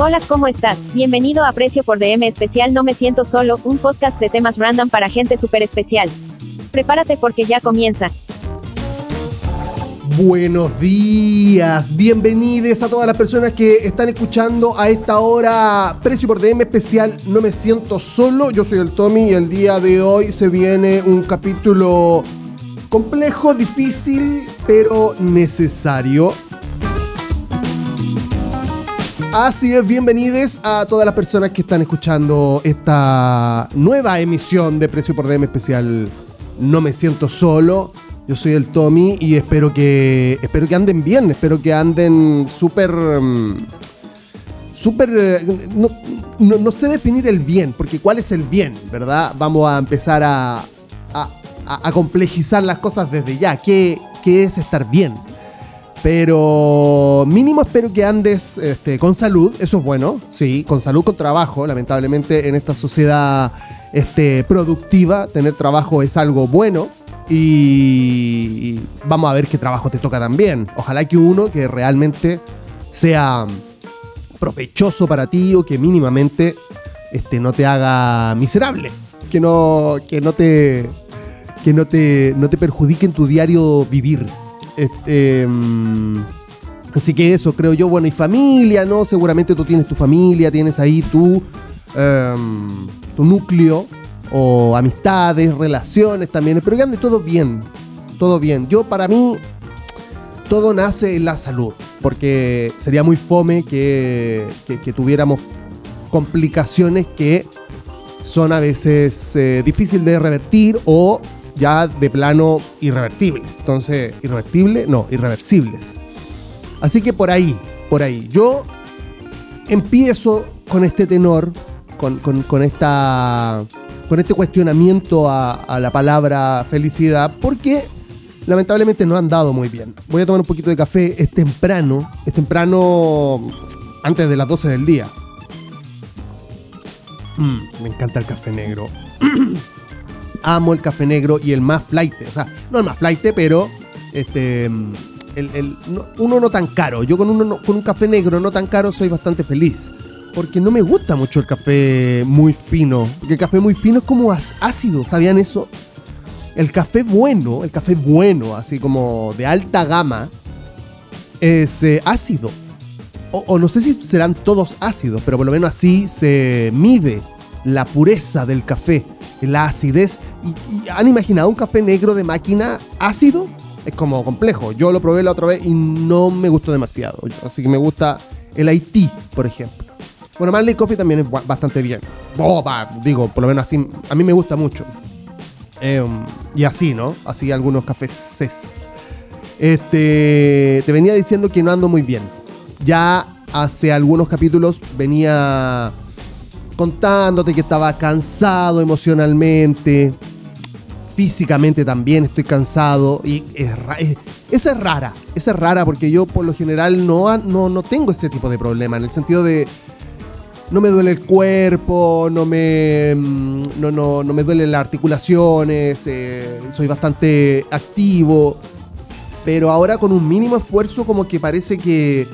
Hola, ¿cómo estás? Bienvenido a Precio por DM Especial No Me Siento Solo, un podcast de temas random para gente súper especial. Prepárate porque ya comienza. Buenos días, bienvenidos a todas las personas que están escuchando a esta hora Precio por DM especial No me siento solo, yo soy el Tommy y el día de hoy se viene un capítulo complejo, difícil, pero necesario. Así es, bienvenidos a todas las personas que están escuchando esta nueva emisión de Precio por DM especial No me siento solo. Yo soy el Tommy y espero que espero que anden bien, espero que anden súper mm, súper eh, no, no- sé definir el bien, porque cuál es el bien, ¿verdad? Vamos a empezar a- a- a complejizar las cosas desde ya. ¿Qué, qué es estar bien? Pero mínimo espero que andes este, con salud, eso es bueno, sí, con salud, con trabajo. Lamentablemente en esta sociedad este, productiva, tener trabajo es algo bueno. Y vamos a ver qué trabajo te toca también. Ojalá que uno que realmente sea provechoso para ti o que mínimamente este, no te haga miserable. Que no, que no te. Que no te, no te perjudique en tu diario vivir. Este, mm, así que eso, creo yo, bueno, y familia, ¿no? Seguramente tú tienes tu familia, tienes ahí tu, em, tu núcleo, o amistades, relaciones también, pero que ande todo bien, todo bien. Yo, para mí, todo nace en la salud, porque sería muy fome que, que- tuviéramos complicaciones que son a veces eh, difícil de revertir o ya de plano irrevertible. Entonces, irrevertible, no, irreversibles. Así que por ahí, por ahí. Yo empiezo con este tenor, con, con- esta, con este cuestionamiento a, a la palabra felicidad, porque lamentablemente no han dado muy bien. Voy a tomar un poquito de café, es temprano, es temprano antes de las 12 del día. Mm, me encanta el café negro. Amo el café negro y el más flight. O sea, no el más flight, pero este, el- el- no- uno no tan caro. Yo con, uno no- con un café negro no tan caro soy bastante feliz. Porque no me gusta mucho el café muy fino. Porque el café muy fino es como ácido. ¿Sabían eso? El café bueno, el café bueno, así como de alta gama, es eh, ácido. O no sé si serán todos ácidos, pero por lo menos así se mide la pureza del café, la acidez. ¿Y, han imaginado un café negro de máquina ácido? Es como complejo. Yo lo probé la otra vez y no me gustó demasiado. Así que me gusta el Haití, por ejemplo. Bueno, Marley Coffee también es ba- bastante bien. Va, digo, por lo menos así, a mí me gusta mucho. Em, y así, ¿no? Así algunos cafés. Este, te venía diciendo que no ando muy bien. Ya hace algunos capítulos venía contándote que estaba cansado emocionalmente, físicamente también estoy cansado y es, es- esa es rara, esa es rara porque yo por lo general no, no, no tengo ese tipo de problema en el sentido de no me duele el cuerpo, no me, mm, no, no, no me duelen las articulaciones, eh, soy bastante activo, pero ahora con un mínimo esfuerzo como que parece que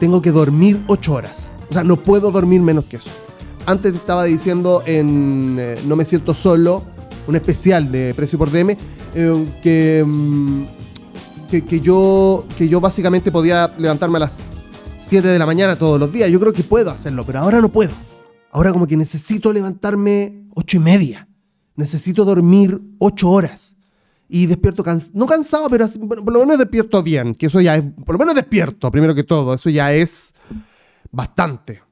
tengo que dormir 8 horas. O sea, no puedo dormir menos que eso. Antes te estaba diciendo en eh, No me siento solo, un especial de Precio por DM, eh, que, mm, que, que yo, que yo básicamente podía levantarme a las 7 de la mañana todos los días. Yo creo que puedo hacerlo, pero ahora no puedo. Ahora como que necesito levantarme 8 y media. Necesito dormir 8 horas. Y despierto no cansado, pero por lo menos despierto bien, que eso ya es, por lo menos despierto, primero que todo, eso ya es bastante.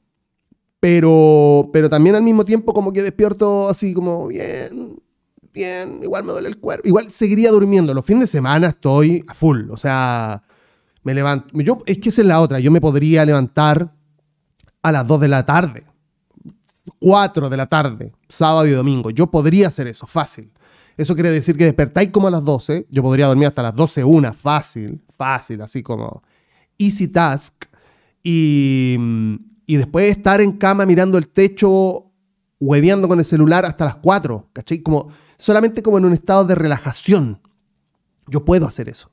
Pero, pero también al mismo tiempo como que despierto así como bien, bien, igual me duele el cuerpo, igual seguiría durmiendo, los fines de semana estoy a full, o sea, me levanto, yo, es que esa es la otra, yo me podría levantar a las 2 de la tarde, 4 de la tarde, sábado y domingo, yo podría hacer eso, fácil. Eso quiere decir que despertáis como a las 12, yo podría dormir hasta las 12, una, fácil, fácil, así como easy task. Y, y después estar en cama mirando el techo, hueveando con el celular hasta las 4, ¿cachai? Como, solamente como en un estado de relajación. Yo puedo hacer eso.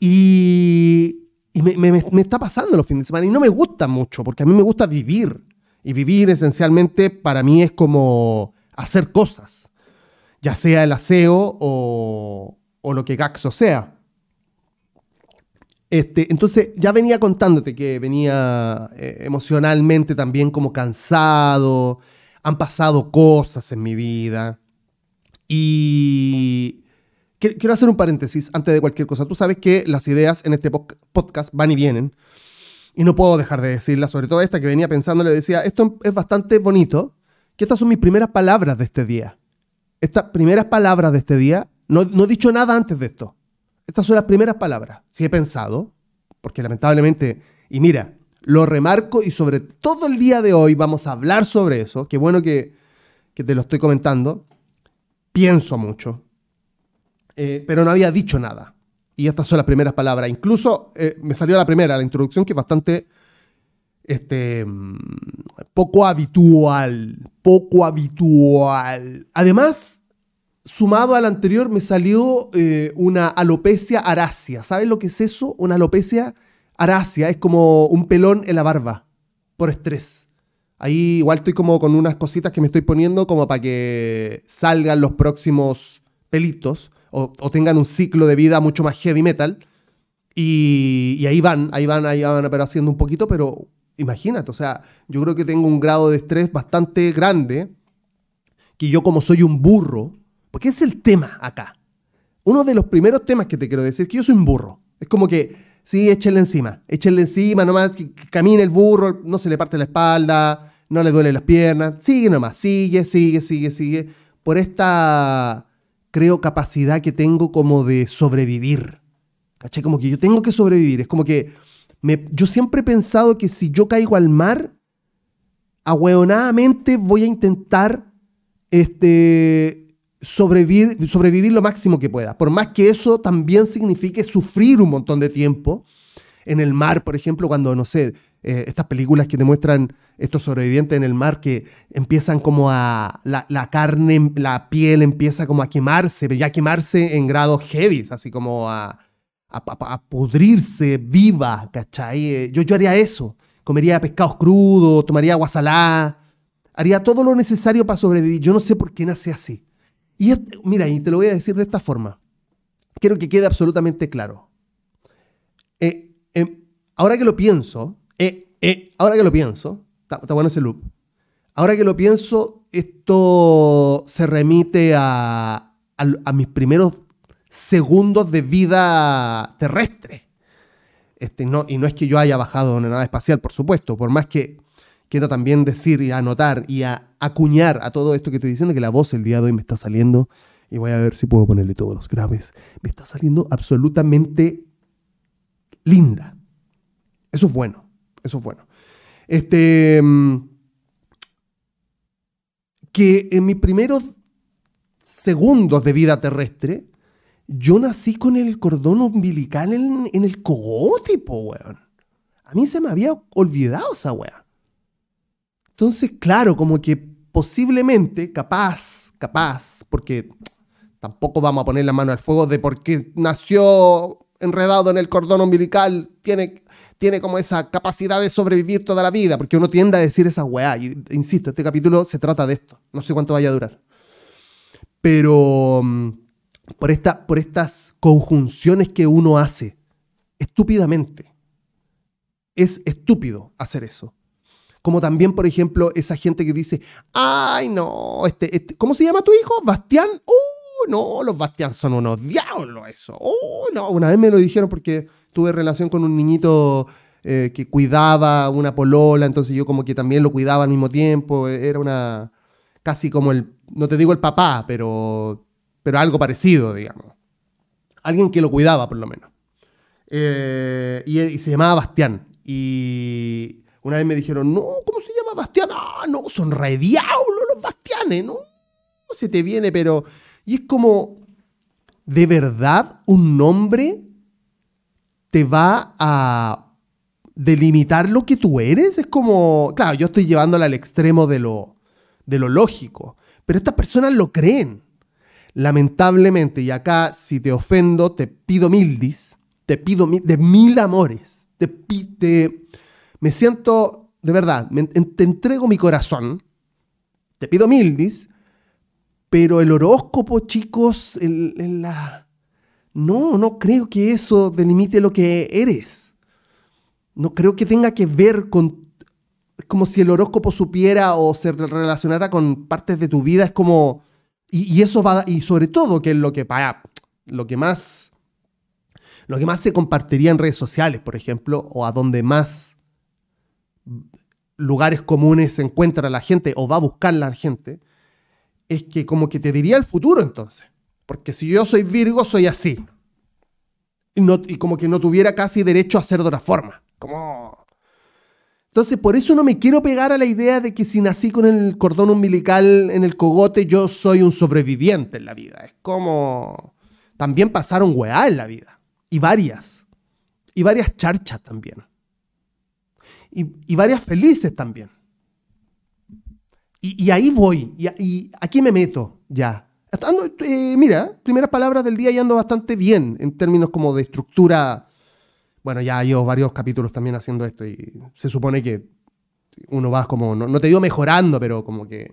Y, Y me, me, me, está pasando los fines de semana y no me gusta mucho, porque a mí me gusta vivir. Y vivir esencialmente para mí es como hacer cosas, ya sea el aseo o, o lo que Gaxo sea. Este, entonces ya venía contándote que venía eh, emocionalmente también como cansado, han pasado cosas en mi vida y quiero hacer un paréntesis antes de cualquier cosa. Tú sabes que las ideas en este podcast van y vienen y no puedo dejar de decirlas, sobre todo esta que venía pensando, le decía, esto es bastante bonito, que estas son mis primeras palabras de este día. Estas primeras palabras de este día, no, no he dicho nada antes de esto. Estas son las primeras palabras. Si he pensado, porque lamentablemente, y mira, lo remarco y sobre todo el día de hoy vamos a hablar sobre eso. Qué bueno que, te lo estoy comentando. Pienso mucho, eh, pero no había dicho nada. Y estas son las primeras palabras. Incluso eh, me salió la primera, la introducción, que es bastante este, mm, poco habitual. Poco habitual. Además, sumado al anterior, me salió eh, una alopecia arácea. ¿Sabes lo que es eso? Una alopecia arácea. Es como un pelón en la barba por estrés. Ahí igual estoy como con unas cositas que me estoy poniendo como para que salgan los próximos pelitos o, tengan un ciclo de vida mucho más heavy metal. Y, y, ahí van, ahí van, ahí van, pero haciendo un poquito, pero imagínate, o sea, yo creo que tengo un grado de estrés bastante grande, que yo como soy un burro, porque es el tema acá. Uno de los primeros temas que te quiero decir es que yo soy un burro. Es como que, sí, échenle encima, échenle encima, nomás que, camine el burro, no se le parte la espalda, no le duele las piernas, sigue nomás, sigue, sigue, sigue, sigue, por esta, creo, capacidad que tengo como de sobrevivir. ¿Caché? Como que yo tengo que sobrevivir. Es como que me, yo siempre he pensado que si yo caigo al mar, ahueonadamente voy a intentar este, sobrevivir, sobrevivir lo máximo que pueda. Por más que eso también signifique sufrir un montón de tiempo en el mar, por ejemplo, cuando, no sé, eh, estas películas que demuestran estos sobrevivientes en el mar que empiezan como a, la, carne, la piel empieza como a quemarse, ya quemarse en grados heavy, así como a, a, pudrirse viva, ¿cachai? Eh, yo, yo haría eso, comería pescados crudos, tomaría agua salada, haría todo lo necesario para sobrevivir. Yo no sé por qué nace así. Y mira, y te lo voy a decir de esta forma. Quiero que quede absolutamente claro. Eh, em, ahora que lo pienso, eh, eh, ahora que lo pienso, está, bueno ese loop. Ahora que lo pienso, esto se remite a, mis primeros segundos de vida terrestre. Este, y no es que yo haya bajado una nave espacial, por supuesto, por más que quiero también decir y anotar y acuñar a todo esto que estoy diciendo, que la voz el día de hoy me está saliendo, y voy a ver si puedo ponerle todos los graves, me está saliendo absolutamente linda. Eso es bueno, eso es bueno. Este, mm, que en mis primeros segundos de vida terrestre, yo nací con el cordón umbilical en, el cogote, weón. A mí se me había olvidado esa weá. Entonces, claro, como que posiblemente, capaz, capaz, porque tampoco vamos a poner la mano al fuego de por qué nació enredado en el cordón umbilical, tiene, tiene como esa capacidad de sobrevivir toda la vida, porque uno tiende a decir esa weá. Insisto, este capítulo se trata de esto. No sé cuánto vaya a durar. Pero mm, por, esta, por estas conjunciones que uno hace, estúpidamente. Es estúpido hacer eso. Como también, por ejemplo, esa gente que dice, ay, no, este, este ¿cómo se llama tu hijo? ¿Bastián? Uh, no, los Bastián son unos diablos, eso. Uh, no, una vez me lo dijeron porque tuve relación con un niñito eh, que cuidaba una polola, entonces yo como que también lo cuidaba al mismo tiempo. Era una, casi como el, no te digo el papá, pero, pero algo parecido, digamos. Alguien que lo cuidaba, por lo menos. Eh, y, y, se llamaba Bastián. Y, una vez me dijeron, no, ¿cómo se llama Bastián? Ah, no, son re los Bastianes, ¿no? No se te viene, pero... Y es como, ¿de verdad un nombre te va a delimitar lo que tú eres? Es como, claro, yo estoy llevándola al extremo de lo, de lo lógico, pero estas personas lo creen. Lamentablemente, y acá si te ofendo, te pido mil dis, te pido de mil amores te, te, me siento, de verdad, te entrego mi corazón, te pido mildis, pero el horóscopo, chicos, en la... No, no creo que eso delimite lo que eres. No creo que tenga que ver con... como si el horóscopo supiera o se relacionara con partes de tu vida. Es como... Y, eso va... Y sobre todo, que es lo que, lo que más... Lo que más se compartiría en redes sociales, por ejemplo, o a donde más lugares comunes se encuentra la gente o va a buscar la gente, es que como que te diría el futuro entonces. Porque si yo soy Virgo, soy así. Y, no, y como que no tuviera casi derecho a ser de otra forma. Como... Entonces, por eso no me quiero pegar a la idea de que si nací con el cordón umbilical en el cogote, yo soy un sobreviviente en la vida. Es como... También pasaron weá en la vida. Y varias. Y varias charchas también. Y, varias felices también. Y, ahí voy, y, aquí me meto ya. Eh, mira, primeras palabras del día y ando bastante bien en términos como de estructura. Bueno, ya llevo varios capítulos también haciendo esto y se supone que uno va como, no, te digo mejorando, pero como que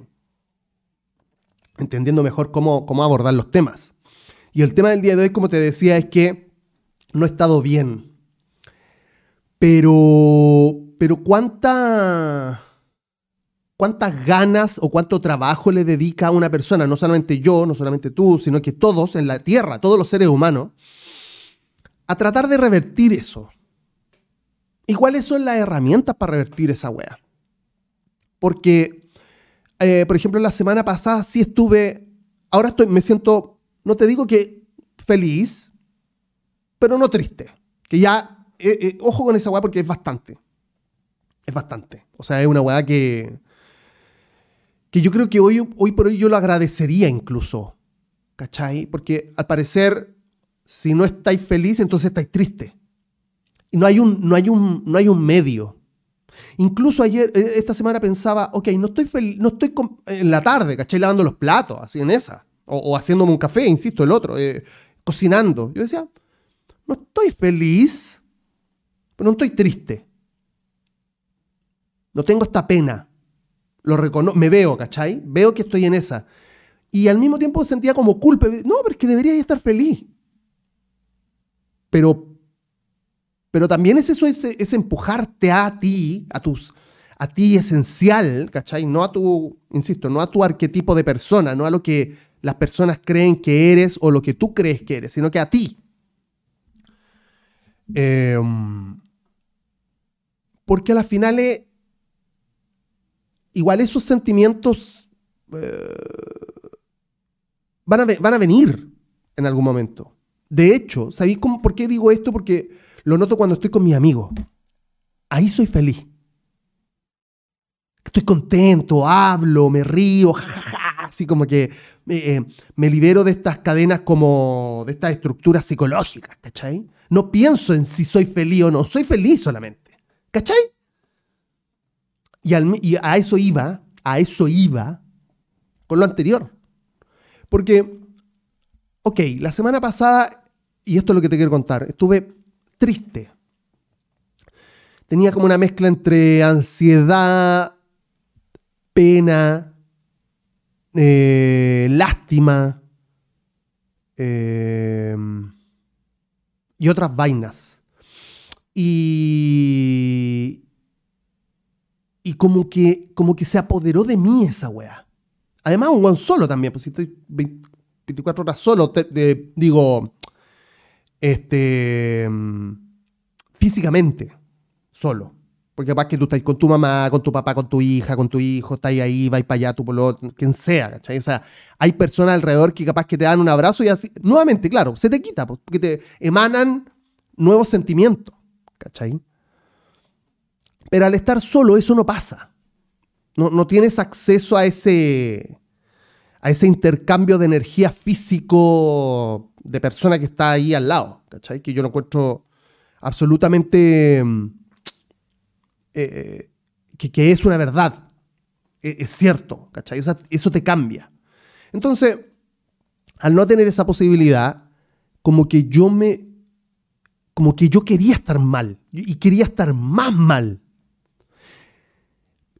entendiendo mejor cómo, cómo abordar los temas. Y el tema del día de hoy, como te decía, es que no he estado bien. Pero, pero cuánta cuántas ganas o cuánto trabajo le dedica a una persona, no solamente yo, no solamente tú, sino que todos en la Tierra, todos los seres humanos, a tratar de revertir eso. ¿Y cuáles son las herramientas para revertir esa wea? Porque, eh, por ejemplo, la semana pasada sí estuve, ahora estoy, me siento, no te digo que feliz, pero no triste. Que ya, eh, eh, ojo con esa weá porque es bastante. Es bastante. O sea, es una weá que, que yo creo que hoy, hoy por hoy yo lo agradecería incluso, ¿cachai? Porque al parecer, si no estáis feliz, entonces estáis triste. Y no hay un, no hay un, no hay un medio. Incluso ayer, eh, esta semana pensaba, ok, no estoy, feliz, no estoy en la tarde, ¿cachai? Lavando los platos, así en esa. O, haciéndome un café, insisto, el otro, eh, cocinando. Yo decía, no estoy feliz, pero no estoy triste. No tengo esta pena. Lo reconozco, me veo, ¿cachai? Veo que estoy en esa. Y al mismo tiempo sentía como culpa. No, pero es que debería estar feliz. Pero, pero también es eso, es, empujarte a ti, a tus, a ti esencial, ¿cachai? No a tu, insisto, no a tu arquetipo de persona, no a lo que las personas creen que eres o lo que tú crees que eres, sino que a ti. Em, porque a las finales igual esos sentimientos eh, van, a, van, a, venir en algún momento. De hecho, ¿sabéis por qué digo esto? Porque lo noto cuando estoy con mis amigos. Ahí soy feliz. Estoy contento, hablo, me río, jajaja, así como que eh, me libero de estas cadenas como de estas estructuras psicológicas, ¿cachai? No pienso en si soy feliz o no, soy feliz solamente, ¿cachai? Y, a eso iba, a eso iba con lo anterior. Porque, ok, la semana pasada, y esto es lo que te quiero contar, estuve triste. Tenía como una mezcla entre ansiedad, pena, eh, lástima eh, y otras vainas. Y, y como que, como que se apoderó de mí esa weá. Además, un weón solo también, pues si estoy 24 horas solo, te, digo, este, físicamente, solo. Porque capaz que tú estás con tu mamá, con tu papá, con tu hija, con tu hijo, estás ahí, vais para allá, tu polo, quien sea, ¿cachai? O sea, hay personas alrededor que capaz que te dan un abrazo y así, nuevamente, claro, se te quita, pues, porque te emanan nuevos sentimientos, ¿cachai? Pero al estar solo eso no pasa. No, tienes acceso a ese, a ese intercambio de energía físico de persona que está ahí al lado, ¿cachai? Que yo lo encuentro absolutamente mm, eh, que, es una verdad, e, es, cierto, ¿cachai? eso te cambia. Entonces, al no tener esa posibilidad, como que yo me como que yo quería estar mal y quería estar más mal.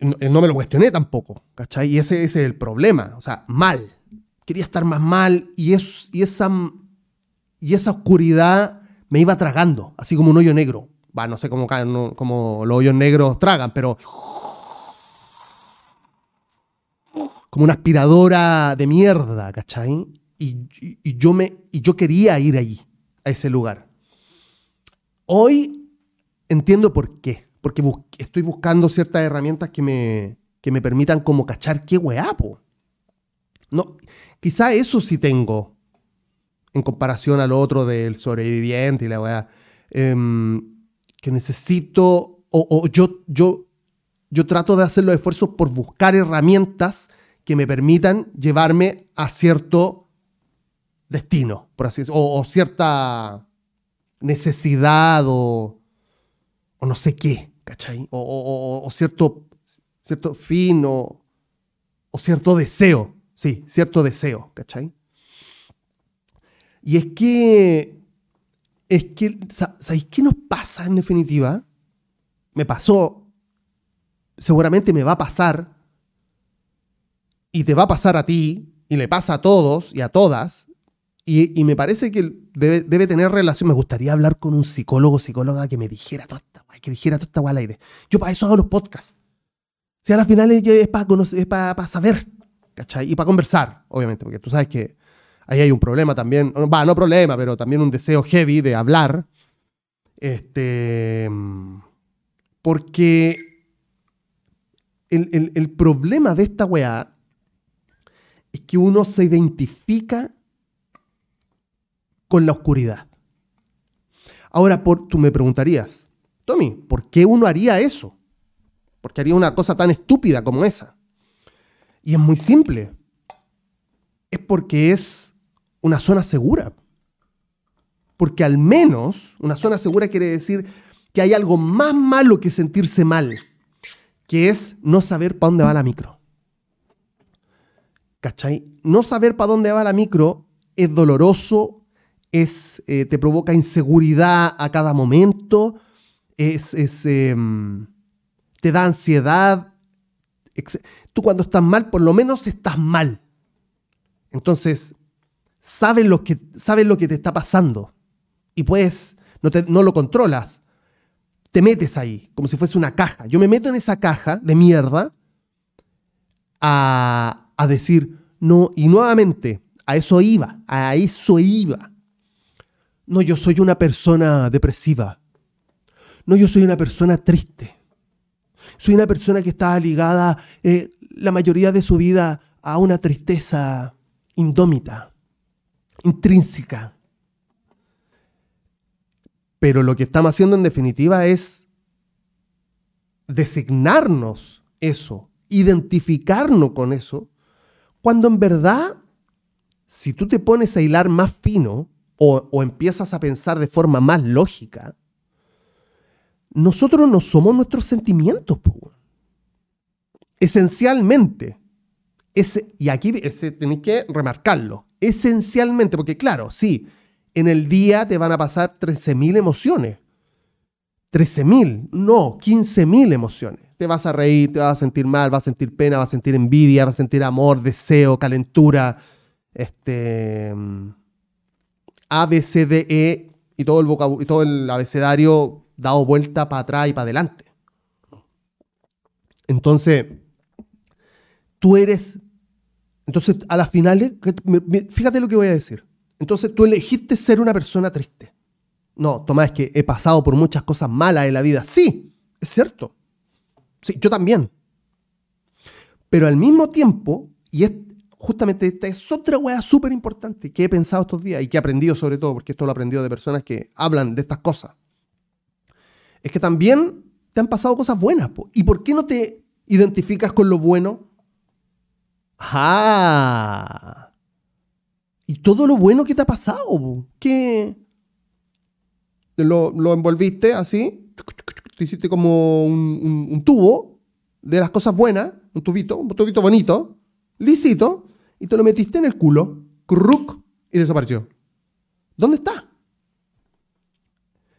No, me lo cuestioné tampoco, ¿cachai? Y ese, ese, es el problema, o sea, mal. Quería estar más mal y, es, y, esa, y esa oscuridad me iba tragando, así como un hoyo negro. Va, no sé cómo, cómo los hoyos negros tragan, pero como una aspiradora de mierda, ¿cachai? Y, yo, me, y yo quería ir allí, a ese lugar. Hoy entiendo por qué. Porque estoy buscando ciertas herramientas que me, que me permitan como cachar qué weá, No, quizá eso sí tengo en comparación al otro del sobreviviente y la weá. Em, que necesito, o, o, yo, yo, yo trato de hacer los esfuerzos por buscar herramientas que me permitan llevarme a cierto destino, por así decirlo, o, cierta necesidad o, o, no sé qué, ¿cachai? O, cierto, cierto fin o, cierto deseo, sí, cierto deseo, ¿cachai? Y es que, es que, ¿sabéis qué nos pasa en definitiva? Me pasó, seguramente me va a pasar, y te va a pasar a ti, y le pasa a todos y a todas, y, me parece que debe, tener relación. Me gustaría hablar con un psicólogo, psicóloga que me dijera toda esta que dijera toda esta al aire. Yo para eso hago los podcasts. Si a la final es para, es para, saber, ¿cachai? Y para conversar, obviamente, porque tú sabes que ahí hay un problema también. Va, no problema, pero también un deseo heavy de hablar. Este. Porque el, el problema de esta weá es que uno se identifica con la oscuridad. Ahora, por, tú me preguntarías, Tommy, ¿por qué uno haría eso? ¿Por qué haría una cosa tan estúpida como esa? Y es muy simple. Es porque es una zona segura. Porque al menos una zona segura quiere decir que hay algo más malo que sentirse mal, que es no saber para dónde va la micro. ¿Cachai? No saber para dónde va la micro es doloroso, es, eh, te provoca inseguridad a cada momento, es, em, te da ansiedad. Tú cuando estás mal, por lo menos estás mal. Entonces, sabes lo que, sabes lo que te está pasando y pues no, no lo controlas. Te metes ahí, como si fuese una caja. Yo me meto en esa caja de mierda a, a decir, no, y nuevamente, a eso iba, a eso iba. No, yo soy una persona depresiva. No, yo soy una persona triste. Soy una persona que está ligada eh, la mayoría de su vida a una tristeza indómita, intrínseca. Pero lo que estamos haciendo en definitiva es designarnos eso, identificarnos con eso cuando en verdad, si tú te pones a hilar más fino o, empiezas a pensar de forma más lógica, nosotros no somos nuestros sentimientos. Esencialmente. Ese, y aquí tenéis que remarcarlo. Esencialmente, porque claro, sí, en el día te van a pasar 13.000 emociones. 13.000, no, 15.000 emociones te vas a reír, te vas a sentir mal, vas a sentir pena, vas a sentir envidia, vas a sentir amor, deseo, calentura, este, A, B, C, D, E y todo el, y todo el abecedario dado vuelta para atrás y para adelante. Entonces, tú eres, entonces a las finales, fíjate lo que voy a decir. Entonces tú elegiste ser una persona triste. No, Tomás, es que he pasado por muchas cosas malas en la vida. Sí, es cierto. Sí, yo también. Pero al mismo tiempo, y es, justamente esta es otra weá súper importante que he pensado estos días y que he aprendido sobre todo, porque esto lo he aprendido de personas que hablan de estas cosas, es que también te han pasado cosas buenas. ¿Y por qué no te identificas con lo bueno? ¡Ah! Y todo lo bueno que te ha pasado, ¿qué? Lo, lo envolviste así hiciste como un, tubo de las cosas buenas, un tubito, un tubito bonito, lisito, y te lo metiste en el culo, cruk, y desapareció. ¿Dónde está?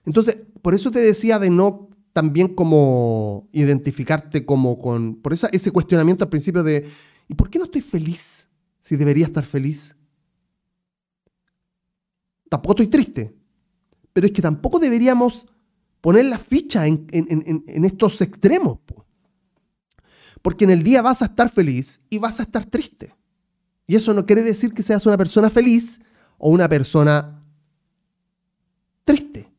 Entonces, por eso te decía de no también como identificarte como con, por eso ese cuestionamiento al principio de, ¿y por qué no estoy feliz si debería estar feliz? Tampoco estoy triste, pero es que tampoco deberíamos poner la ficha en, estos extremos. Porque en el día vas a estar feliz y vas a estar triste. Y eso no quiere decir que seas una persona feliz o una persona triste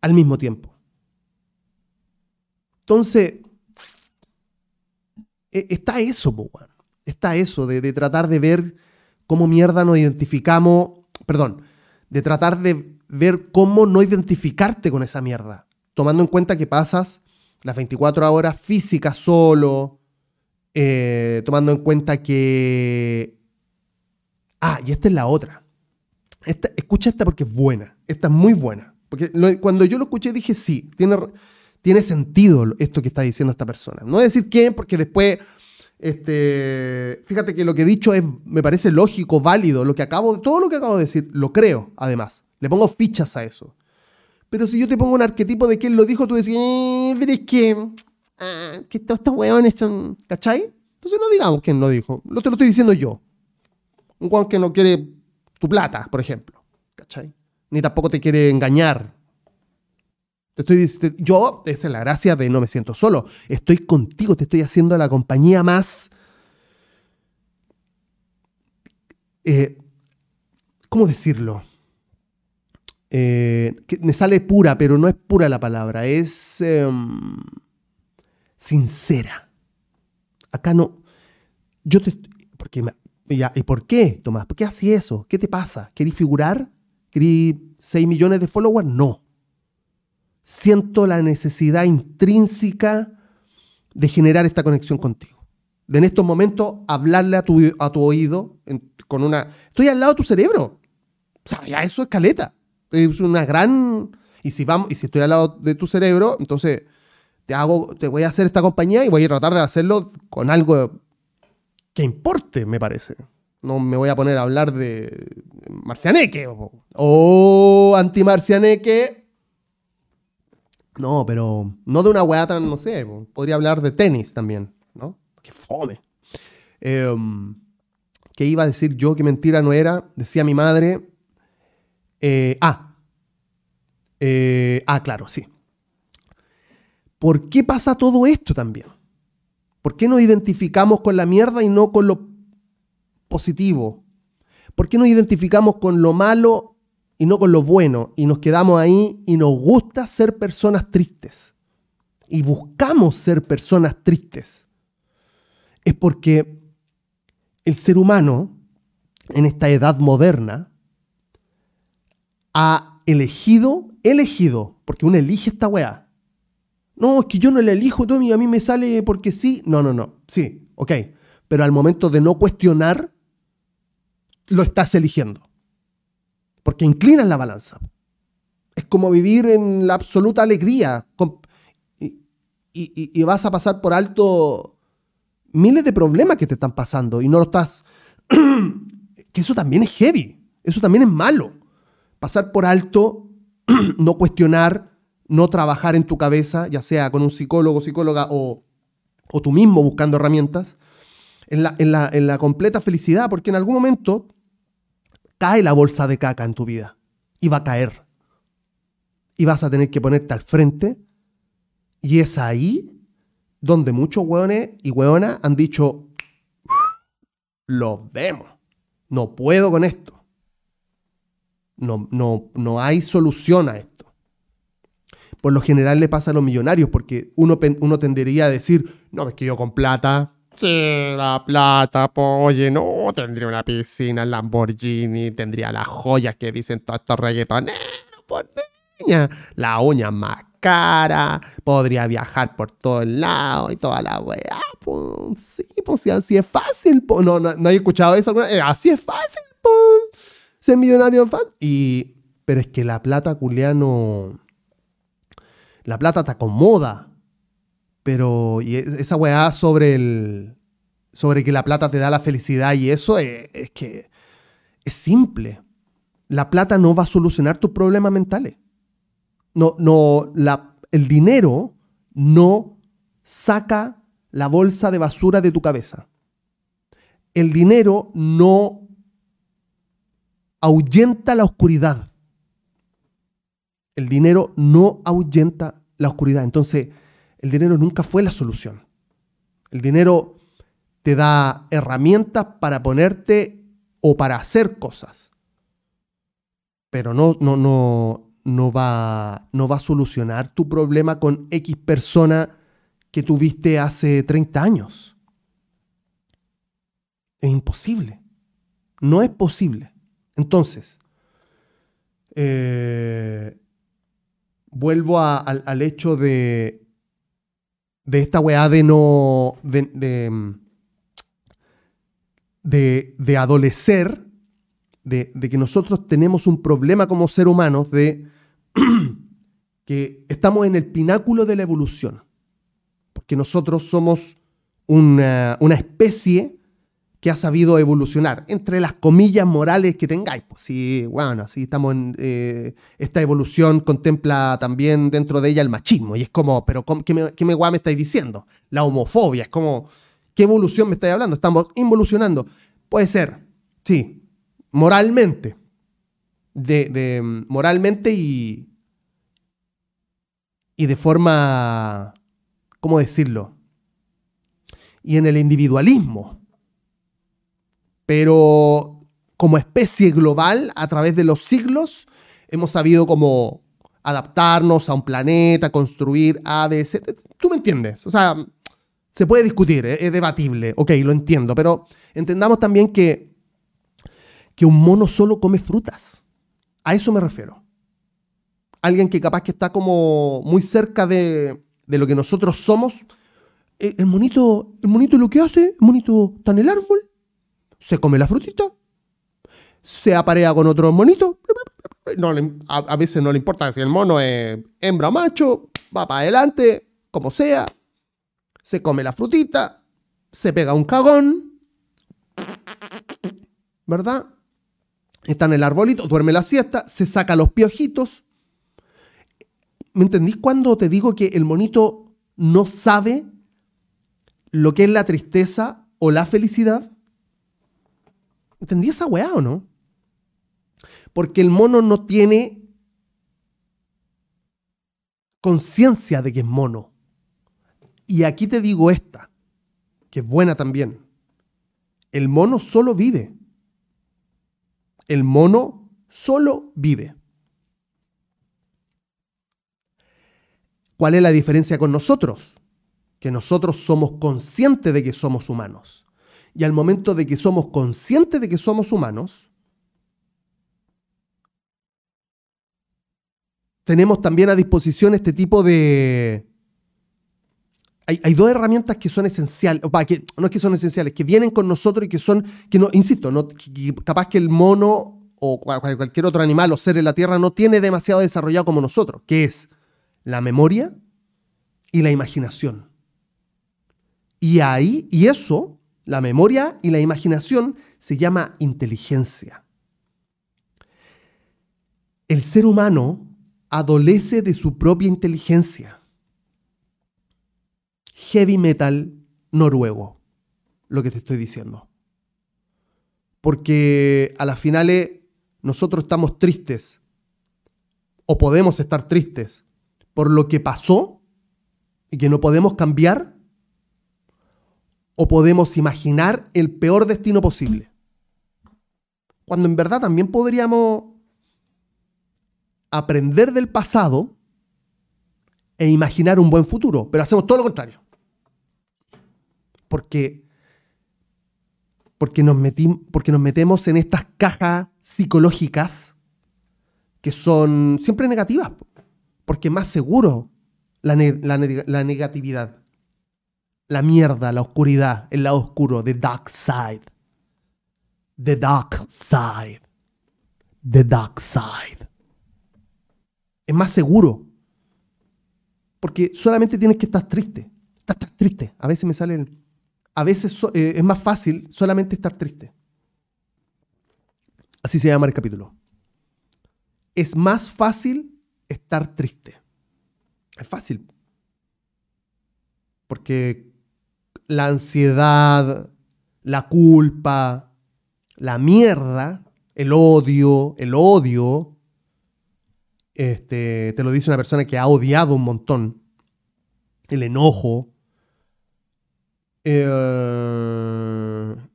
al mismo tiempo. Entonces, e, está eso, está eso de, tratar de ver cómo mierda nos identificamos, perdón, de tratar de ver cómo no identificarte con esa mierda, tomando en cuenta que pasas las 24 horas físicas solo, eh, tomando en cuenta que... Ah, y esta es la otra. escucha esta porque es buena, esta es muy buena. Porque cuando yo lo escuché dije, sí, tiene, tiene sentido esto que está diciendo esta persona. No decir quién, porque después, este, fíjate que lo que he dicho es, me parece lógico, válido, lo que acabo, todo lo que acabo de decir, lo creo, además. Le pongo fichas a eso. Pero si yo te pongo un arquetipo de quién lo dijo, tú decís, eh, ah, que todos estos hueones son, ¿cachai? Entonces no digamos quién lo dijo, lo te lo estoy diciendo yo. Un hueón que no quiere tu plata, por ejemplo, ¿cachai? Ni tampoco te quiere engañar, te estoy yo, esa es la gracia de no me siento solo. Estoy contigo, te estoy haciendo la compañía más. Eh, ¿Cómo decirlo? Eh, que me sale pura, pero no es pura la palabra, es em, sincera. Acá no. Yo te. Porque, ¿Y por qué, Tomás? ¿Por qué haces eso? ¿Qué te pasa? ¿Querís figurar? ¿Querís 6 millones de followers? No siento la necesidad intrínseca de generar esta conexión contigo. De en estos momentos hablarle a tu, a tu oído con una... Estoy al lado de tu cerebro. O sea, ya eso es caleta. Es una gran... Y si, vamos, y si estoy al lado de tu cerebro, entonces te, hago, te voy a hacer esta compañía y voy a tratar de hacerlo con algo que importe, me parece. No me voy a poner a hablar de marcianeque o, anti-marcianeque no, pero no de una weá tan, no sé, podría hablar de tenis también, ¿no? Qué fome. Em, ¿Qué iba a decir yo? Que mentira no era. Decía mi madre. Eh, ah. Eh, ah, claro, sí. ¿Por qué pasa todo esto también? ¿Por qué nos identificamos con la mierda y no con lo positivo? ¿Por qué nos identificamos con lo malo y no con lo bueno, y nos quedamos ahí y nos gusta ser personas tristes, y buscamos ser personas tristes, es porque el ser humano, en esta edad moderna, ha elegido, elegido, porque uno elige esta weá. No, es que yo no la elijo, Tommy, a mí me sale porque sí. No, no, no. Sí, ok. Pero al momento de no cuestionar, lo estás eligiendo porque inclinan la balanza. Es como vivir en la absoluta alegría y, vas a pasar por alto miles de problemas que te están pasando y no lo estás... que eso también es heavy, eso también es malo. Pasar por alto, no cuestionar, no trabajar en tu cabeza, ya sea con un psicólogo, psicóloga o, o tú mismo buscando herramientas, en la, en la completa felicidad, porque en algún momento cae la bolsa de caca en tu vida. Y va a caer. Y vas a tener que ponerte al frente. Y es ahí donde muchos hueones y hueonas han dicho, lo vemos. No puedo con esto. No, no, no hay solución a esto. Por lo general le pasa a los millonarios, porque uno, uno tendería a decir, no, es que yo con plata Sí, la plata, oye, no, tendría una piscina Lamborghini, tendría las joyas que dicen todos estos reggaetoneros, por niña, la uña más cara, podría viajar por todos lados y toda la weá, pues sí, pues sí, así es fácil, pues, no, no, no he escuchado eso eh, así es fácil, pues, ser millonario fácil, y, pero es que la plata, culiano, la plata te acomoda, pero y esa weá sobre el. sobre que la plata te da la felicidad y eso es, es que es simple. La plata no va a solucionar tus problemas mentales. no, no, la, el dinero no saca la bolsa de basura de tu cabeza. El dinero no ahuyenta la oscuridad. El dinero no ahuyenta la oscuridad. Entonces, el dinero nunca fue la solución. El dinero te da herramientas para ponerte o para hacer cosas. Pero no, no, no, no, va, no va a solucionar tu problema con X persona que tuviste hace 30 años. Es imposible. No es posible. Entonces, eh, vuelvo al hecho de, de esta weá de no. de. de, adolecer, de, de, que nosotros tenemos un problema como ser humanos, de que estamos en el pináculo de la evolución. Porque nosotros somos una, una especie que ha sabido evolucionar, entre las comillas morales que tengáis. Pues sí, bueno, así estamos en. Eh, esta evolución contempla también dentro de ella el machismo. Y es como, pero ¿qué me, qué me, me estáis diciendo? La homofobia, es como, ¿qué evolución me estáis hablando? Estamos involucionando. Puede ser, sí, moralmente. De, de, moralmente y. Y de forma. ¿Cómo decirlo? Y en el individualismo pero como especie global, a través de los siglos, hemos sabido como adaptarnos a un planeta, construir A, B, C. Tú me entiendes. O sea, se puede discutir, ¿eh? es debatible. Ok, lo entiendo. Pero entendamos también que, que un mono solo come frutas. A eso me refiero. Alguien que capaz que está como muy cerca de, de lo que nosotros somos. Eh, el monito, el monito lo que hace, el monito está en el árbol, se come la frutita, se aparea con otro monito, no a, veces no le importa si el mono es hembra o macho, va para adelante, como sea, se come la frutita, se pega un cagón, ¿verdad? Está en el arbolito, duerme la siesta, se saca los piojitos. ¿Me entendís cuando te digo que el monito no sabe lo que es la tristeza o la felicidad? ¿Entendí esa weá o no? Porque el mono no tiene conciencia de que es mono. Y aquí te digo esta, que es buena también. El mono solo vive. El mono solo vive. ¿Cuál es la diferencia con nosotros? Que nosotros somos conscientes de que somos humanos. Y al momento de que somos conscientes de que somos humanos, tenemos también a disposición este tipo de... Hay, dos herramientas que son esenciales, que, no es que son esenciales, que vienen con nosotros y que son, que no, insisto, no, capaz que el mono o cualquier otro animal o ser en la Tierra no tiene demasiado desarrollado como nosotros, que es la memoria y la imaginación. Y ahí, y eso la memoria y la imaginación se llama inteligencia. El ser humano adolece de su propia inteligencia. Heavy metal noruego, lo que te estoy diciendo. Porque a las finales nosotros estamos tristes o podemos estar tristes por lo que pasó y que no podemos cambiar o podemos imaginar el peor destino posible. Cuando en verdad también podríamos aprender del pasado e imaginar un buen futuro, pero hacemos todo lo contrario. Porque, porque, nos, porque nos metemos en estas cajas psicológicas que son siempre negativas, porque es más seguro la, la negatividad la mierda, la oscuridad, el lado oscuro, the dark side. The dark side. The dark side. Es más seguro. Porque solamente tienes que estar triste. Estás triste. A veces me salen. A veces eh, es más fácil solamente estar triste. Así se llama el capítulo. Es más fácil estar triste. Es fácil. Porque la ansiedad, la culpa, la mierda, el odio, el odio, este, te lo dice una persona que ha odiado un montón, el enojo, eh,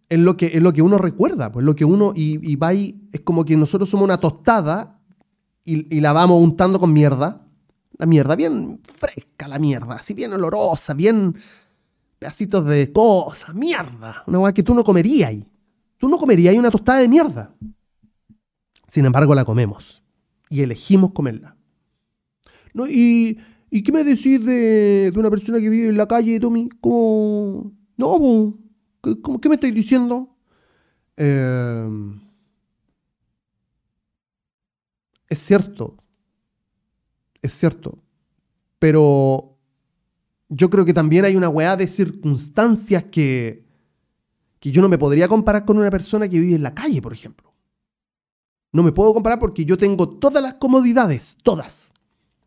es, lo que, es lo que uno recuerda, pues lo que uno, y, va ahí, es como que nosotros somos una tostada y, y la vamos untando con mierda, la mierda, bien fresca la mierda, así bien olorosa, bien pedacitos de cosas, mierda, una cosa que tú no comerías. Tú no comerías una tostada de mierda. Sin embargo, la comemos y elegimos comerla. No, y, ¿Y qué me decís de, una persona que vive en la calle, Tommy? ¿Cómo? No, ¿qué, ¿qué me estoy diciendo? Em, es cierto, es cierto, pero yo creo que también hay una weá de circunstancias que, que yo no me podría comparar con una persona que vive en la calle, por ejemplo. No me puedo comparar porque yo tengo todas las comodidades, todas.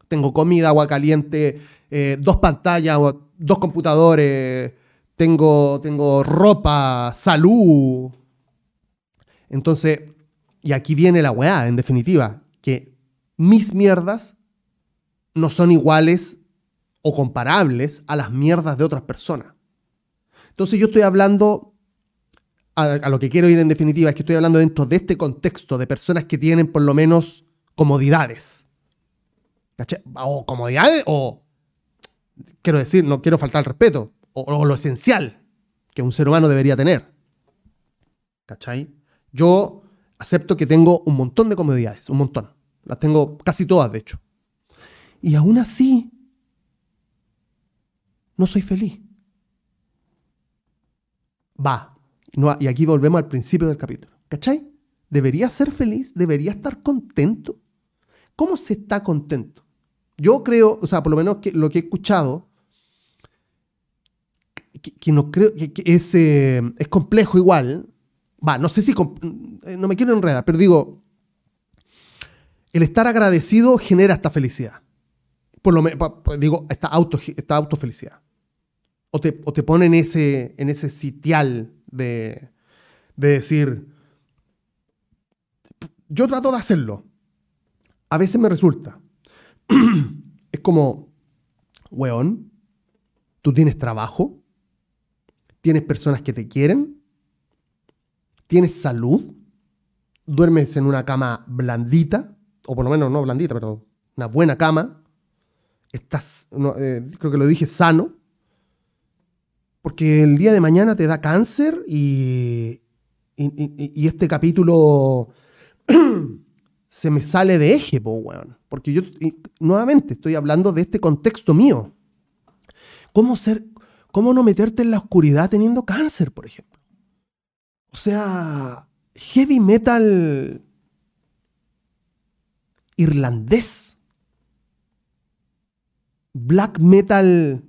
Tengo comida, agua caliente, eh, dos pantallas, dos computadores, tengo, tengo ropa, salud. Entonces, y aquí viene la weá, en definitiva, que mis mierdas no son iguales o comparables a las mierdas de otras personas. Entonces yo estoy hablando, a, lo que quiero ir en definitiva, es que estoy hablando dentro de este contexto de personas que tienen por lo menos comodidades. O comodidades o, quiero decir, no quiero faltar al respeto, o, lo esencial que un ser humano debería tener. ¿Cachai? Yo acepto que tengo un montón de comodidades, un montón. Las tengo casi todas, de hecho. Y aún así, no soy feliz. Va. y aquí volvemos al principio del capítulo. ¿Cachai? ¿Debería ser feliz? ¿Debería estar contento? ¿Cómo se está contento? Yo creo, o sea, por lo menos lo que he escuchado, que, no creo que, es, eh, es complejo igual. Va, no sé si, eh, no me quiero enredar, pero digo, el estar agradecido genera esta felicidad. Por lo menos, digo, esta, auto, esta autofelicidad. O te, o te pone en ese, en ese sitial de, de decir, yo trato de hacerlo. A veces me resulta. es como, weón, tú tienes trabajo, tienes personas que te quieren, tienes salud, duermes en una cama blandita, o por lo menos no blandita, pero una buena cama, estás, eh, creo que lo dije, sano, porque el día de mañana te da cáncer y, y, este capítulo se me sale de eje, po, weón. Porque yo, nuevamente, estoy hablando de este contexto mío. ¿Cómo ser, cómo no meterte en la oscuridad teniendo cáncer, por ejemplo? O sea, heavy metal irlandés. Black metal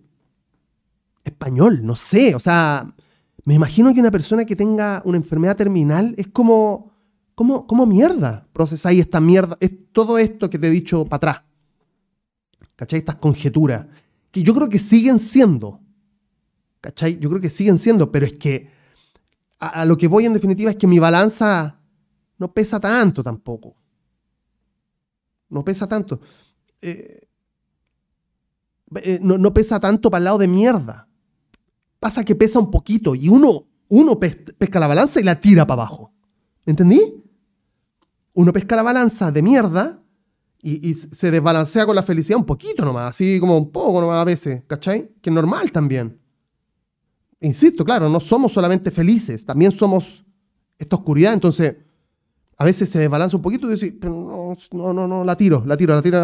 español, no sé. O sea, me imagino que una persona que tenga una enfermedad terminal es como ¿Cómo, cómo mierda procesáis esta mierda? Es todo esto que te he dicho para atrás. ¿Cachai? Estas conjeturas. Que yo creo que siguen siendo. ¿Cachai? Yo creo que siguen siendo, pero es que a, lo que voy en definitiva es que mi balanza no pesa tanto tampoco. No pesa tanto. Eh, eh, no, pesa tanto para el lado de mierda. Pasa que pesa un poquito y uno, uno pesca la balanza y la tira para abajo. ¿Me entendí? uno pesca la balanza de mierda y, se desbalancea con la felicidad un poquito nomás, así como un poco nomás a veces, ¿cachai? Que es normal también. Insisto, claro, no somos solamente felices, también somos esta oscuridad, entonces a veces se desbalanza un poquito y decís, pero no, no, no, la tiro, la tiro, la tiro,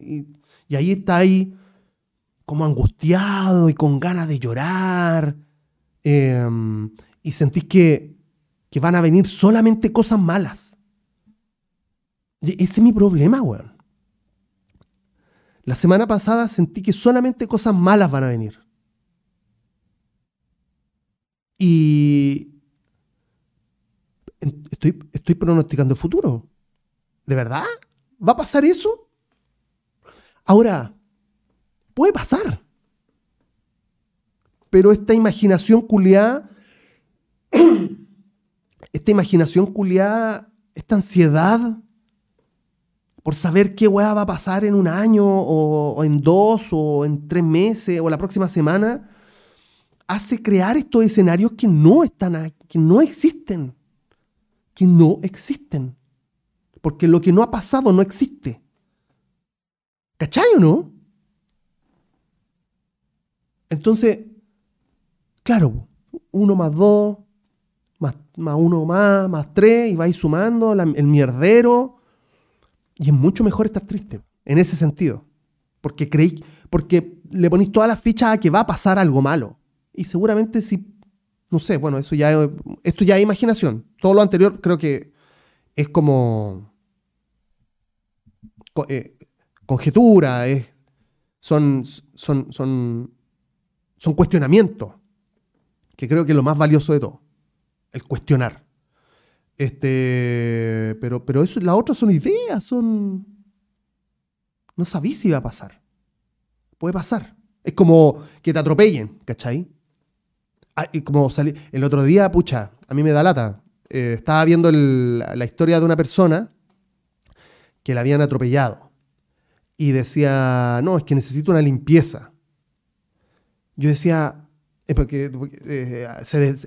y, y ahí está ahí como angustiado y con ganas de llorar, em, y sentís que, que van a venir solamente cosas malas. Ese es mi problema, weón. La semana pasada sentí que solamente cosas malas van a venir. Y estoy, estoy pronosticando el futuro. ¿De verdad? ¿Va a pasar eso? Ahora, puede pasar. Pero esta imaginación culiada, esta imaginación culiada, esta ansiedad por saber qué weá va a pasar en un año o, en dos o en tres meses o la próxima semana, hace crear estos escenarios que no están, que no existen, que no existen, porque lo que no ha pasado no existe. ¿Cachai o no? Entonces, claro, uno más dos, más, más uno más, más tres, y vais sumando el mierdero y es mucho mejor estar triste, en ese sentido. Porque creí, porque le ponéis todas las fichas a que va a pasar algo malo. Y seguramente si, no sé, bueno, eso ya, esto ya es imaginación. Todo lo anterior creo que es como eh, conjetura, es, son, son, son, son cuestionamientos, que creo que es lo más valioso de todo, el cuestionar. Este, pero, pero eso, las otras son ideas, son... No sabís si va a pasar. Puede pasar. Es como que te atropellen, ¿cachai? Ah, y como salí, el otro día, pucha, a mí me da lata. Eh, estaba viendo la historia de una persona que la habían atropellado. Y decía, no, es que necesito una limpieza. Yo decía, porque, eh,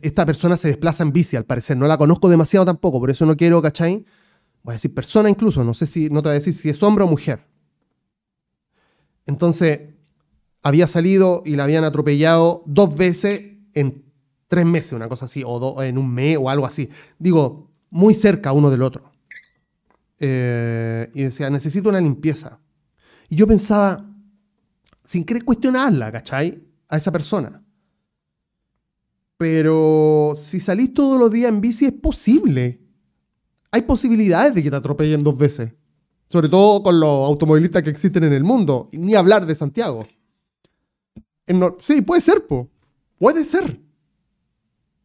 esta persona se desplaza en bici, al parecer. No la conozco demasiado tampoco, por eso no quiero, ¿cachai? Voy a decir persona incluso, no sé si, no te voy a decir si es hombre o mujer. Entonces, había salido y la habían atropellado dos veces en tres meses, una cosa así, o en un mes o algo así. Digo, muy cerca uno del otro. Eh, y decía, necesito una limpieza. Y yo pensaba, sin querer cuestionarla, ¿cachai? A esa persona. Pero si salís todos los días en bici es posible. Hay posibilidades de que te atropellen dos veces. Sobre todo con los automovilistas que existen en el mundo. Ni hablar de Santiago. sí, puede ser, po. Puede ser.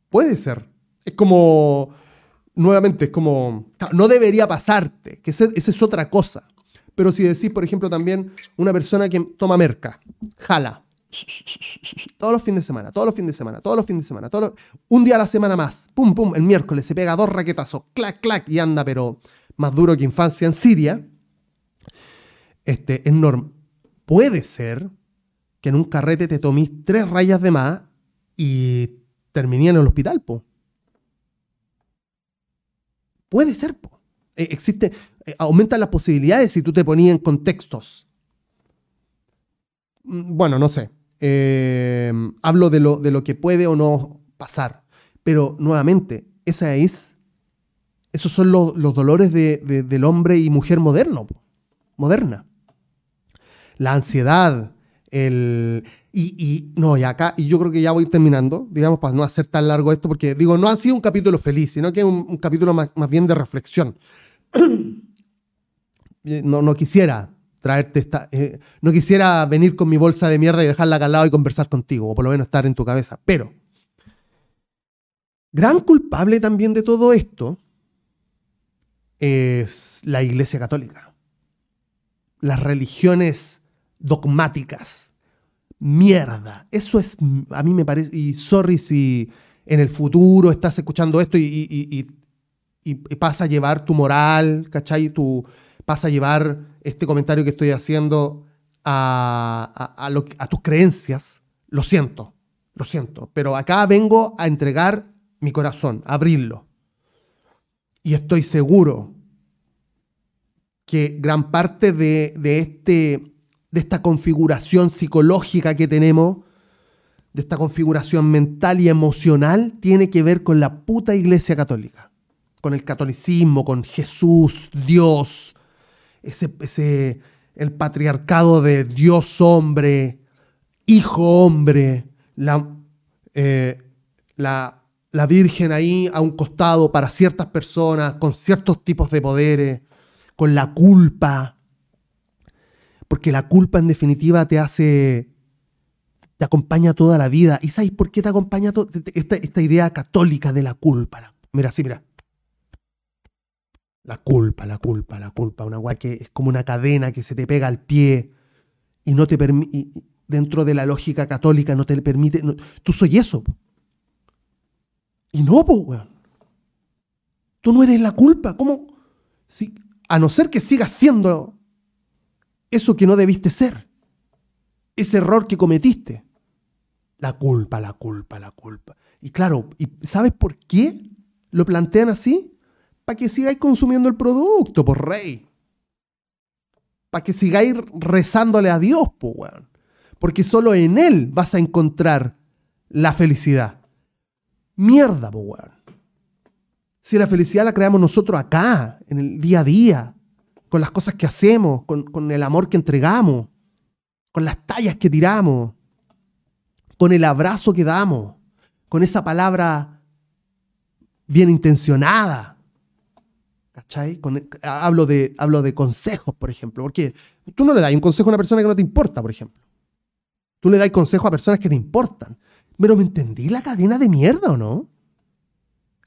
Puede ser. Es como. Nuevamente, es como. No debería pasarte. Que esa es otra cosa. Pero si decís, por ejemplo, también una persona que toma merca, jala, todos los fines de semana, todos los fines de semana, todos los fines de semana, todos un día a la semana más. Pum, pum, el miércoles se pega dos raquetazos, clac, clac, y anda, pero más duro que infancia en Siria. Este, es Puede ser que en un carrete te tomís tres rayas de más y terminé en el hospital, po. Puede ser, po. E, existe, eh, aumenta las posibilidades si tú te ponías en contextos. Mm, bueno, no sé. Eh, hablo de lo, de lo que puede o no pasar. Pero nuevamente, esa es, esos son los dolores del hombre y mujer moderno, moderna. La ansiedad, el... Y, no, y acá, y yo creo que ya voy terminando, digamos, para no hacer tan largo esto, porque digo, no ha sido un capítulo feliz, sino que es un, capítulo más, más, bien de reflexión. no, no quisiera traerte esta... Eh, no quisiera venir con mi bolsa de mierda y dejarla acá al lado y conversar contigo, o por lo menos estar en tu cabeza, pero... Gran culpable también de todo esto es la Iglesia Católica. Las religiones dogmáticas. Mierda. Eso es, a mí me parece, y sorry si en el futuro estás escuchando esto y, y, y, y pasa a llevar tu moral, ¿cachai? Tu, pasa a llevar este comentario que estoy haciendo a, tus creencias, lo siento, lo siento, pero acá vengo a entregar mi corazón, a abrirlo. Y estoy seguro que gran parte de, este, de esta configuración psicológica que tenemos, de esta configuración mental y emocional, tiene que ver con la puta iglesia católica, con el catolicismo, con Jesús, Dios, ese, el patriarcado de Dios hombre, hijo hombre, la, eh, la, la Virgen ahí a un costado para ciertas personas, con ciertos tipos de poderes, con la culpa. Porque la culpa en definitiva te hace, te acompaña toda la vida. ¿Y sabes por qué te acompaña esta, esta idea católica de la culpa? Mira, sí, mira. La culpa, la culpa, la culpa. Una guay que es como una cadena que se te pega al pie. y no te permite, dentro de la lógica católica no te permite, tú soy eso. Y no, weón. Tú no eres la culpa. ¿Cómo? Si, a no ser que sigas siendo eso que no debiste ser. Ese error que cometiste. La culpa, la culpa, la culpa. Y claro, ¿y ¿sabes por qué lo plantean así? Para que sigáis consumiendo el producto, por rey. Para que sigáis rezándole a Dios, pues, weón. Porque solo en Él vas a encontrar la felicidad. Mierda, pues, weón. Si la felicidad la creamos nosotros acá, en el día a día, con las cosas que hacemos, con, con el amor que entregamos, con las tallas que tiramos, con el abrazo que damos, con esa palabra bien intencionada. ¿Cachai? hablo, de, hablo de consejos, por ejemplo. Porque tú no le das un consejo a una persona que no te importa, por ejemplo. Tú le das consejo a personas que te importan. Pero me entendí la cadena de mierda, ¿o no?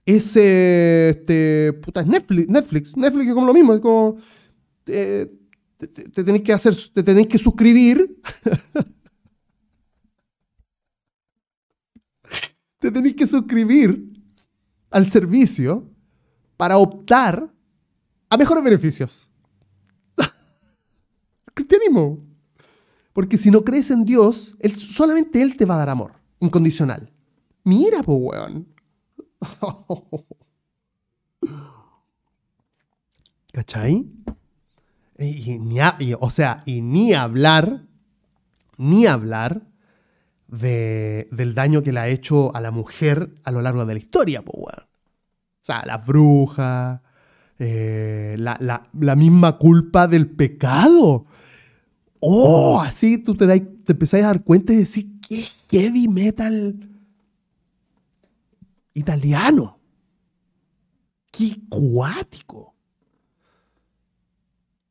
Ese, este, puta, es Netflix. Netflix, Netflix es como lo mismo, es como, eh, te, te, que hacer, te tenéis que suscribir te tenéis que suscribir al servicio para optar a mejores beneficios. Cristianismo. Porque si no crees en Dios, él, solamente Él te va a dar amor incondicional. Mira, po, weón. ¿Cachai? Y, ni o sea, y ni hablar, ni hablar del daño que le ha hecho a la mujer a lo largo de la historia, O sea, la bruja, eh, la, misma culpa del pecado. Oh, así tú te, te empezás a dar cuenta y decís, qué heavy metal italiano. Qué cuático.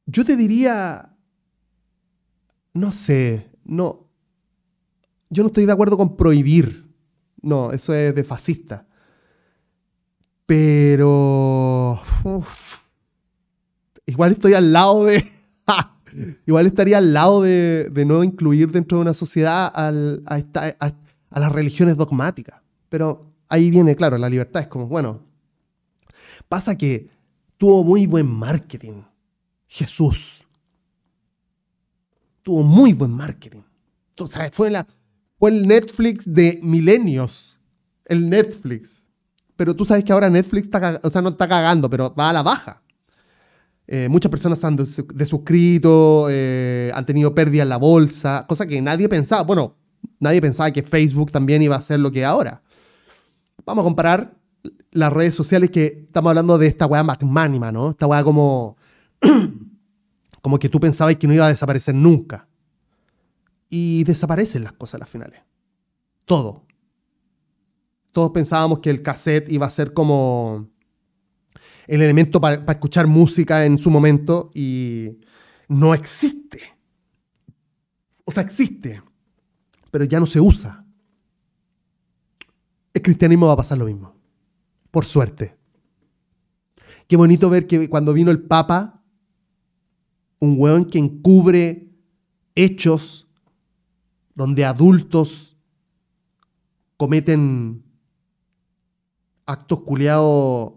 Yo te diría, no sé, no, yo no estoy de acuerdo con prohibir. No, eso es de fascista. Pero... igual estoy al lado de... igual estaría al lado de, no incluir dentro de una sociedad a, las religiones dogmáticas. Pero ahí viene, claro, la libertad es como, bueno, pasa que tuvo muy buen marketing. Jesús. Tuvo muy buen marketing. Entonces, fue fue el Netflix de milenios. El Netflix. Pero tú sabes que ahora Netflix está, o sea, no está cagando, pero va a la baja. Eh, muchas personas han desuscrito, eh, han tenido pérdida en la bolsa, cosa que nadie pensaba. Bueno, nadie pensaba que Facebook también iba a ser lo que es ahora. Vamos a comparar las redes sociales que estamos hablando de esta weá magmánima, ¿no? Esta weá como, como que tú pensabas que no iba a desaparecer nunca y desaparecen las cosas a las finales. Todo. Todos pensábamos que el cassette iba a ser como el elemento para, escuchar música en su momento y no existe. O sea, existe, pero ya no se usa. El cristianismo va a pasar lo mismo, por suerte. Qué bonito ver que cuando vino el Papa, un hueón que encubre hechos donde adultos cometen actos culiados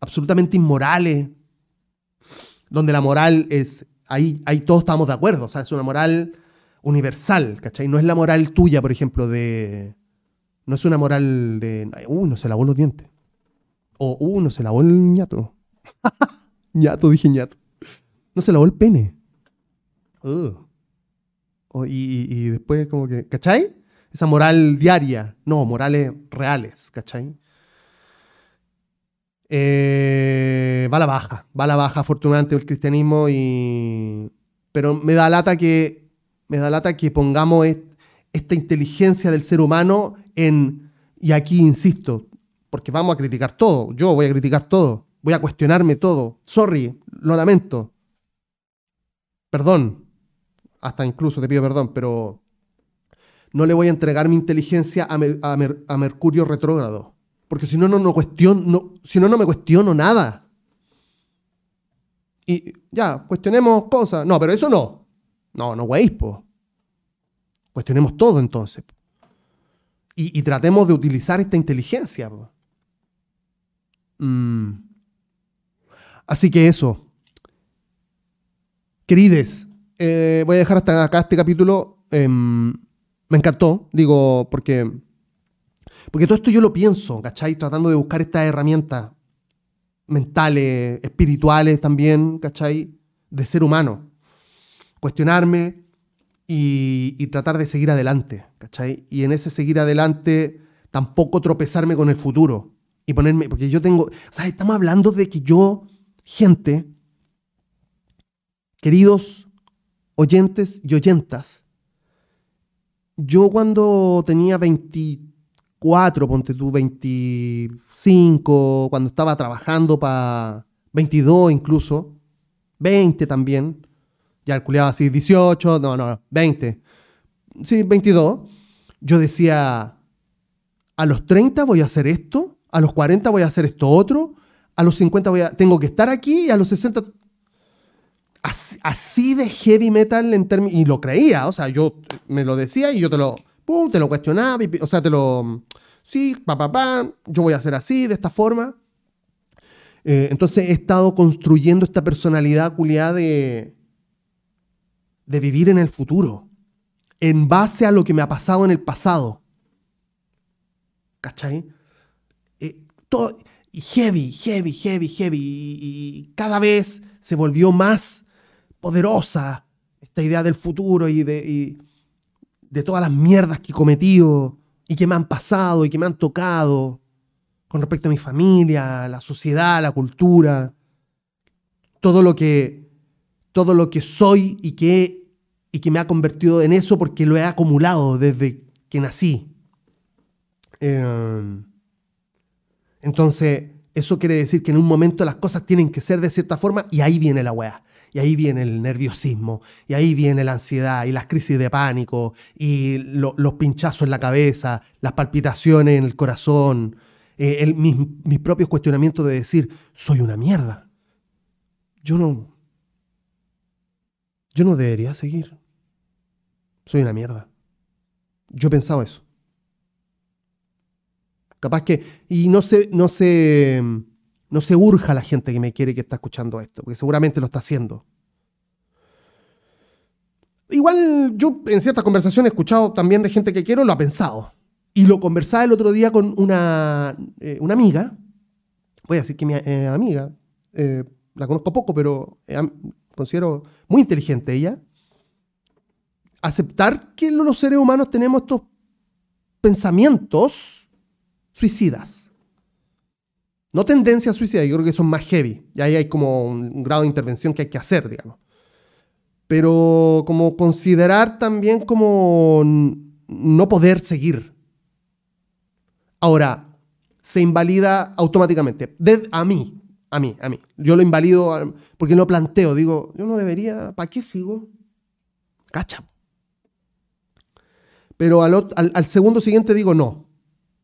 absolutamente inmorales, donde la moral es, ahí, ahí todos estamos de acuerdo, o sea, es una moral universal, ¿cachai? No es la moral tuya, por ejemplo, de... No es una moral de, uh, no se lavó los dientes. O, uh, no se lavó el ñato. ñato, dije ñato. No se lavó el pene. Uh y, después como que, ¿cachai? Esa moral diaria, no, morales reales, ¿cachai? Eh, va a la baja, va a la baja afortunadamente el cristianismo y... Pero me da lata que, me da lata que pongamos esta inteligencia del ser humano en... Y aquí insisto, porque vamos a criticar todo, yo voy a criticar todo, voy a cuestionarme todo. Sorry, lo lamento. Perdón, hasta incluso te pido perdón, pero no le voy a entregar mi inteligencia a, Mercurio retrógrado. Porque si no, no, no, cuestiono, si no, no me cuestiono nada. Y ya, cuestionemos cosas. No, pero eso no. No, no, güey, Cuestionemos todo entonces. Y, y tratemos de utilizar esta inteligencia. Mm. Así que eso. Querides, eh, voy a dejar hasta acá este capítulo. Em, me encantó, digo, porque, porque todo esto yo lo pienso, ¿cachai? Tratando de buscar estas herramientas mentales, espirituales también, ¿cachai? De ser humano. Cuestionarme y, y tratar de seguir adelante, ¿cachai? Y en ese seguir adelante tampoco tropezarme con el futuro y ponerme, porque yo tengo, o sea, estamos hablando de que yo, gente, queridos oyentes y oyentas, yo cuando tenía 24, ponte tú 25, cuando estaba trabajando para 22 incluso, 20 también, ya calculaba así 18, no, no, 20, sí, 22, yo decía, a los 30 voy a hacer esto, a los 40 voy a hacer esto otro, a los 50 voy a, tengo que estar aquí y a los 60... Así, de heavy metal en términos... Y lo creía, o sea, yo me lo decía y yo te lo... Te lo cuestionaba, o sea, te lo... Sí, pa, pa, yo voy a hacer así, de esta forma. Eh, entonces he estado construyendo esta personalidad culiada de, de vivir en el futuro, en base a lo que me ha pasado en el pasado. ¿Cachai? y heavy, heavy, heavy, heavy. Y, cada vez se volvió más poderosa esta idea del futuro y de, de todas las mierdas que he cometido y que me han pasado y que me han tocado con respecto a mi familia, la sociedad, la cultura, todo lo que, todo lo que soy y que, y que me ha convertido en eso porque lo he acumulado desde que nací. Eh, entonces, eso quiere decir que en un momento las cosas tienen que ser de cierta forma y ahí viene la weá. Y ahí viene el nerviosismo, y ahí viene la ansiedad, y las crisis de pánico, y los pinchazos en la cabeza, las palpitaciones en el corazón, eh, mis, propios cuestionamientos de decir, soy una mierda. Yo no. Yo no debería seguir. Soy una mierda. Yo he pensado eso. Capaz que. Y no se, no se, no se urja la gente que me quiere que está escuchando esto, porque seguramente lo está haciendo. Igual yo en ciertas conversaciones he escuchado también de gente que quiero, lo ha pensado. Y lo conversaba el otro día con una, eh, una amiga. Voy a decir que mi eh, amiga, eh, la conozco poco, pero considero muy inteligente ella. Aceptar que los seres humanos tenemos estos pensamientos suicidas. No tendencias suicidas, yo creo que son más heavy. Y ahí hay como un grado de intervención que hay que hacer, digamos. Pero como considerar también como no poder seguir. Ahora, se invalida automáticamente. a mí, a mí, a mí. Yo lo invalido porque lo planteo. Digo, yo no debería, ¿para qué sigo? Cacha. Pero al segundo siguiente digo, no,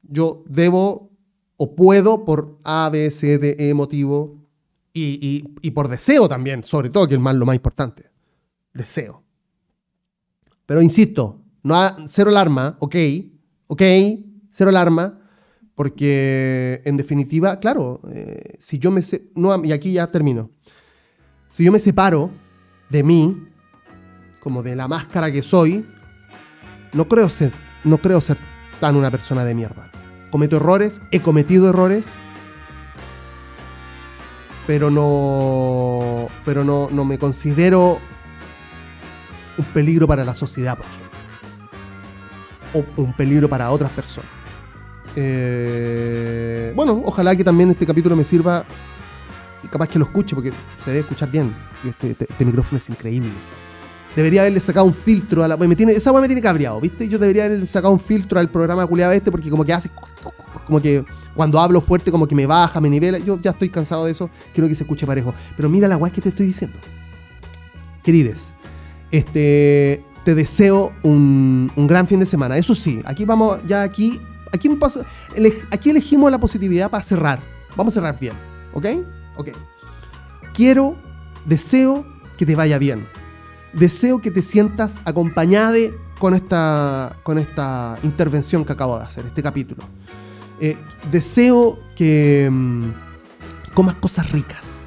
yo debo o puedo por A, B, C, D, E motivo y, por deseo también, sobre todo, que es lo más importante. Deseo. Pero insisto, no cero alarma, ok, ok, cero alarma, porque en definitiva, claro, eh, si yo me... no, y aquí ya termino. Si yo me separo de mí, como de la máscara que soy, no creo ser, no creo ser tan una persona de mierda cometo errores, he cometido errores, pero no, pero no, no me considero un peligro para la sociedad, por ejemplo, o un peligro para otras personas. Eh, bueno, ojalá que también este capítulo me sirva y capaz que lo escuche, porque se debe escuchar bien. Este, este, este micrófono es increíble. Debería haberle sacado un filtro a la. Esa weá me tiene cabreado, ¿viste? Yo debería haberle sacado un filtro al programa culiado este porque como que hace. Como que cuando hablo fuerte, como que me baja, me nivela. Yo ya estoy cansado de eso. Quiero que se escuche parejo. Pero mira la weá que te estoy diciendo. Querides, este. Te deseo un, un gran fin de semana. Eso sí, aquí vamos, ya aquí. Aquí, aquí elegimos la positividad para cerrar. Vamos a cerrar bien. ¿Ok? Ok. Quiero, deseo que te vaya bien deseo que te sientas acompañada con esta, con esta intervención que acabo de hacer, este capítulo. Eh, deseo que mm, comas cosas ricas,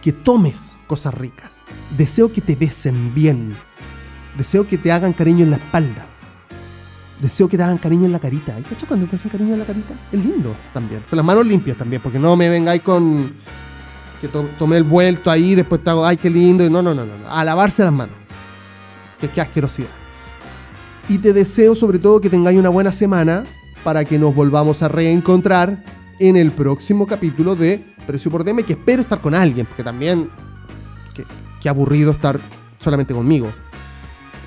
que tomes cosas ricas. Deseo que te besen bien. Deseo que te hagan cariño en la espalda. Deseo que te hagan cariño en la carita. ¿Hay cacho cuando te hacen cariño en la carita? Es lindo también. Con las manos limpias también, porque no me vengáis con que tomé el vuelto ahí, después te hago, ay, qué lindo. Y no, no, no, no. A lavarse las manos. Que qué asquerosidad. Y te deseo sobre todo que tengáis una buena semana para que nos volvamos a reencontrar en el próximo capítulo de Precio por DM, que espero estar con alguien, porque también qué, aburrido estar solamente conmigo.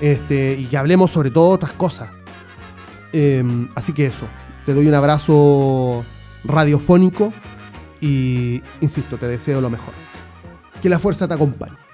Este, y que hablemos sobre todo otras cosas. Em, así que eso, te doy un abrazo radiofónico y, insisto, te deseo lo mejor. Que la fuerza te acompañe.